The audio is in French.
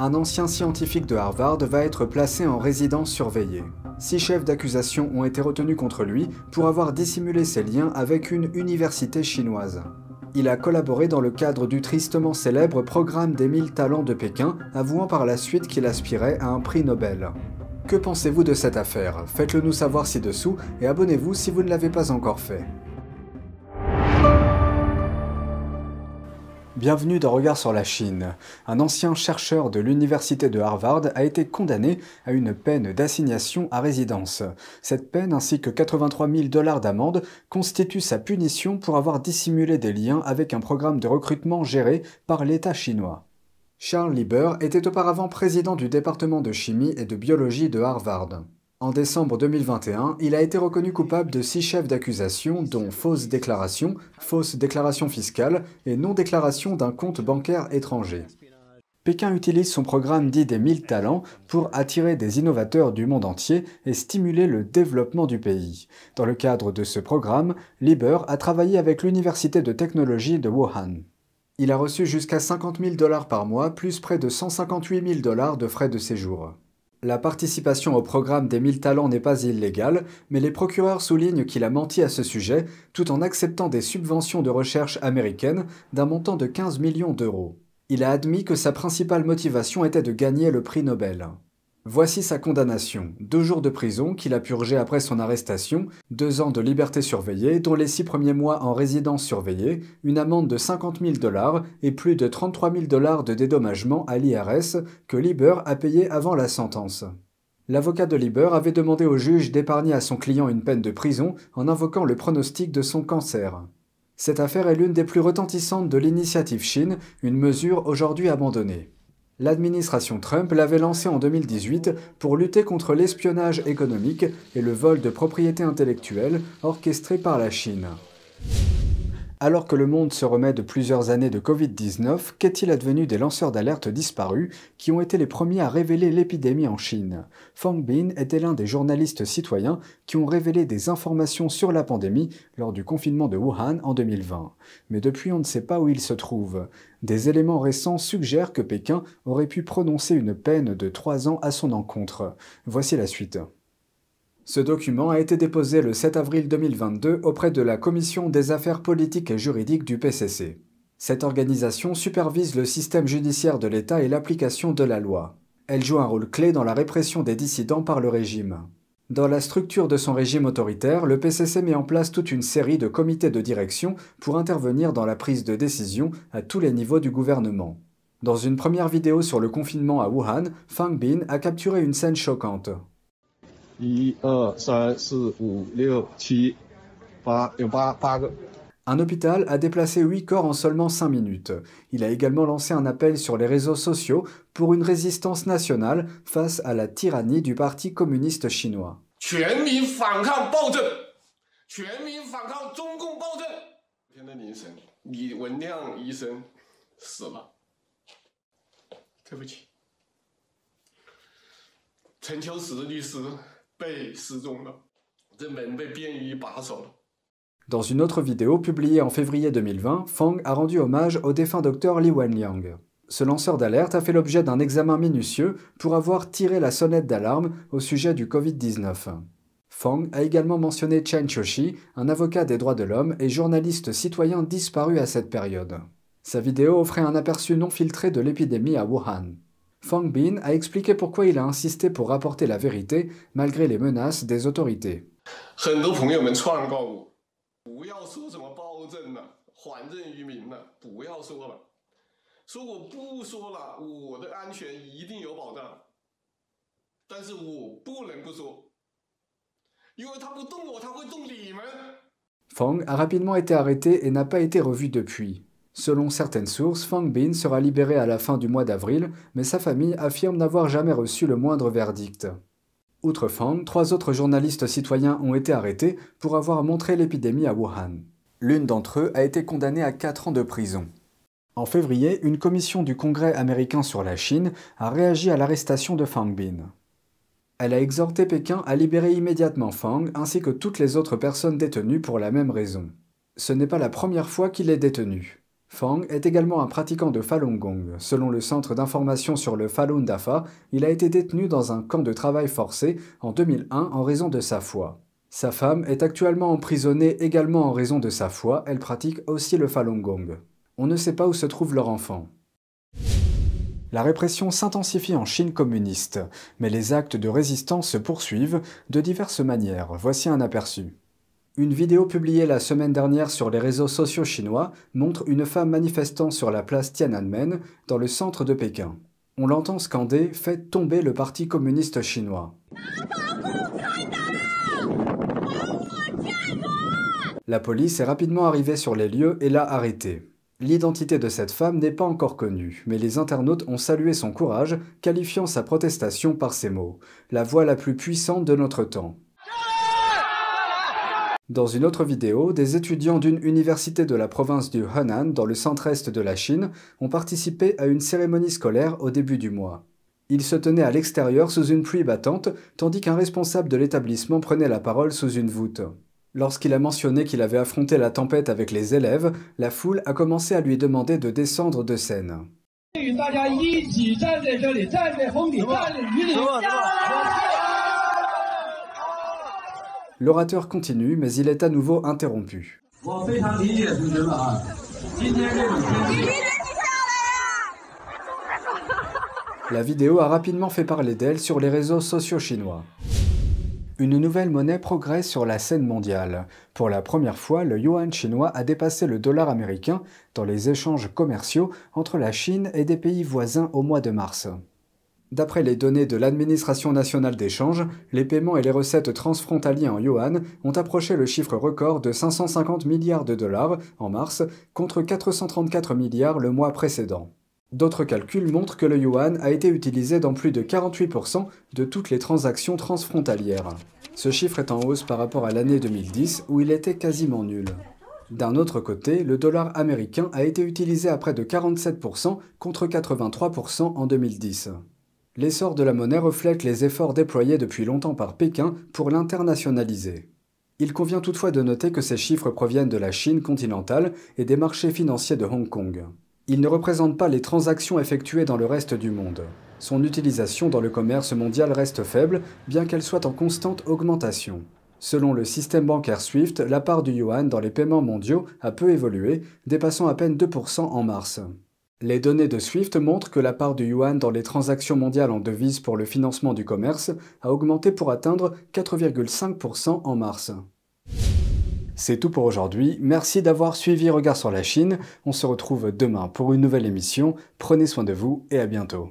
un ancien scientifique de Harvard va être placé en résidence surveillée. Six chefs d'accusation ont été retenus contre lui pour avoir dissimulé ses liens avec une université chinoise. Il a collaboré dans le cadre du tristement célèbre programme des 1000 talents de Pékin, avouant par la suite qu'il aspirait à un prix Nobel. Que pensez-vous de cette affaire? Faites-le nous savoir ci-dessous et abonnez-vous si vous ne l'avez pas encore fait. Bienvenue dans Regard sur la Chine. Un ancien chercheur de l'université de Harvard a été condamné à une peine d'assignation à résidence. Cette peine ainsi que 83 000 dollars d'amende constituent sa punition pour avoir dissimulé des liens avec un programme de recrutement géré par l'État chinois. Charles Lieber était auparavant président du département de chimie et de biologie de Harvard. En décembre 2021, il a été reconnu coupable de six chefs d'accusation, dont fausse déclaration, fausse déclaration fiscale et non-déclaration d'un compte bancaire étranger. Pékin utilise son programme dit des 1000 talents pour attirer des innovateurs du monde entier et stimuler le développement du pays. Dans le cadre de ce programme, Lieber a travaillé avec l'Université de technologie de Wuhan. Il a reçu jusqu'à 50 000 dollars par mois, plus près de 158 000 dollars de frais de séjour. La participation au programme des 1000 talents n'est pas illégale, mais les procureurs soulignent qu'il a menti à ce sujet tout en acceptant des subventions de recherche américaines d'un montant de 15 millions d'euros. Il a admis que sa principale motivation était de gagner le prix Nobel. Voici sa condamnation. Deux jours de prison qu'il a purgé après son arrestation, deux ans de liberté surveillée, dont les six premiers mois en résidence surveillée, une amende de 50 000 dollars et plus de 33 000 dollars de dédommagement à l'IRS que Lieber a payé avant la sentence. L'avocat de Lieber avait demandé au juge d'épargner à son client une peine de prison en invoquant le pronostic de son cancer. Cette affaire est l'une des plus retentissantes de l'initiative Chine, une mesure aujourd'hui abandonnée. L'administration Trump l'avait lancé en 2018 pour lutter contre l'espionnage économique et le vol de propriété intellectuelle orchestré par la Chine. Alors que le monde se remet de plusieurs années de Covid-19, qu'est-il advenu des lanceurs d'alerte disparus qui ont été les premiers à révéler l'épidémie en Chine? Fang Bin était l'un des journalistes citoyens qui ont révélé des informations sur la pandémie lors du confinement de Wuhan en 2020. Mais depuis, on ne sait pas où il se trouve. Des éléments récents suggèrent que Pékin aurait pu prononcer une peine de trois ans à son encontre. Voici la suite. Ce document a été déposé le 7 avril 2022 auprès de la Commission des affaires politiques et juridiques du PCC. Cette organisation supervise le système judiciaire de l'État et l'application de la loi. Elle joue un rôle clé dans la répression des dissidents par le régime. Dans la structure de son régime autoritaire, le PCC met en place toute une série de comités de direction pour intervenir dans la prise de décision à tous les niveaux du gouvernement. Dans une première vidéo sur le confinement à Wuhan, Fang Bin a capturé une scène choquante. Un hôpital a déplacé 8 corps en seulement 5 minutes. Il a également lancé un appel sur les réseaux sociaux pour une résistance nationale face à la tyrannie du Parti communiste chinois. Dans une autre vidéo publiée en février 2020, Fang a rendu hommage au défunt docteur Li Wenliang. Ce lanceur d'alerte a fait l'objet d'un examen minutieux pour avoir tiré la sonnette d'alarme au sujet du Covid-19. Fang a également mentionné Chen Choshi, un avocat des droits de l'homme et journaliste citoyen disparu à cette période. Sa vidéo offrait un aperçu non filtré de l'épidémie à Wuhan. Fang Bin a expliqué pourquoi il a insisté pour rapporter la vérité malgré les menaces des autorités. Fang a rapidement été arrêté et n'a pas été revu depuis. Selon certaines sources, Fang Bin sera libéré à la fin du mois d'avril, mais sa famille affirme n'avoir jamais reçu le moindre verdict. Outre Fang, trois autres journalistes citoyens ont été arrêtés pour avoir montré l'épidémie à Wuhan. L'une d'entre eux a été condamnée à 4 ans de prison. En février, une commission du Congrès américain sur la Chine a réagi à l'arrestation de Fang Bin. Elle a exhorté Pékin à libérer immédiatement Fang ainsi que toutes les autres personnes détenues pour la même raison. Ce n'est pas la première fois qu'il est détenu. Fang est également un pratiquant de Falun Gong. Selon le Centre d'information sur le Falun Dafa, il a été détenu dans un camp de travail forcé en 2001 en raison de sa foi. Sa femme est actuellement emprisonnée également en raison de sa foi, elle pratique aussi le Falun Gong. On ne sait pas où se trouve leur enfant. La répression s'intensifie en Chine communiste, mais les actes de résistance se poursuivent de diverses manières. Voici un aperçu. Une vidéo publiée la semaine dernière sur les réseaux sociaux chinois montre une femme manifestant sur la place Tiananmen, dans le centre de Pékin. On l'entend scander « Faites tomber le Parti communiste chinois ». La police est rapidement arrivée sur les lieux et l'a arrêtée. L'identité de cette femme n'est pas encore connue, mais les internautes ont salué son courage, qualifiant sa protestation par ces mots « La voix la plus puissante de notre temps ». Dans une autre vidéo, des étudiants d'une université de la province du Henan, dans le centre-est de la Chine, ont participé à une cérémonie scolaire au début du mois. Ils se tenaient à l'extérieur sous une pluie battante, tandis qu'un responsable de l'établissement prenait la parole sous une voûte. Lorsqu'il a mentionné qu'il avait affronté la tempête avec les élèves, la foule a commencé à lui demander de descendre de scène. L'orateur continue, mais il est à nouveau interrompu. La vidéo a rapidement fait parler d'elle sur les réseaux sociaux chinois. Une nouvelle monnaie progresse sur la scène mondiale. Pour la première fois, le yuan chinois a dépassé le dollar américain dans les échanges commerciaux entre la Chine et des pays voisins au mois de mars. D'après les données de l'Administration nationale d'échange, les paiements et les recettes transfrontaliers en yuan ont approché le chiffre record de 550 milliards de dollars en mars contre 434 milliards le mois précédent. D'autres calculs montrent que le yuan a été utilisé dans plus de 48% de toutes les transactions transfrontalières. Ce chiffre est en hausse par rapport à l'année 2010 où il était quasiment nul. D'un autre côté, le dollar américain a été utilisé à près de 47% contre 83% en 2010. L'essor de la monnaie reflète les efforts déployés depuis longtemps par Pékin pour l'internationaliser. Il convient toutefois de noter que ces chiffres proviennent de la Chine continentale et des marchés financiers de Hong Kong. Ils ne représentent pas les transactions effectuées dans le reste du monde. Son utilisation dans le commerce mondial reste faible, bien qu'elle soit en constante augmentation. Selon le système bancaire SWIFT, la part du yuan dans les paiements mondiaux a peu évolué, dépassant à peine 2% en mars. Les données de SWIFT montrent que la part du yuan dans les transactions mondiales en devises pour le financement du commerce a augmenté pour atteindre 4,5% en mars. C'est tout pour aujourd'hui, merci d'avoir suivi Regard sur la Chine, on se retrouve demain pour une nouvelle émission, prenez soin de vous et à bientôt.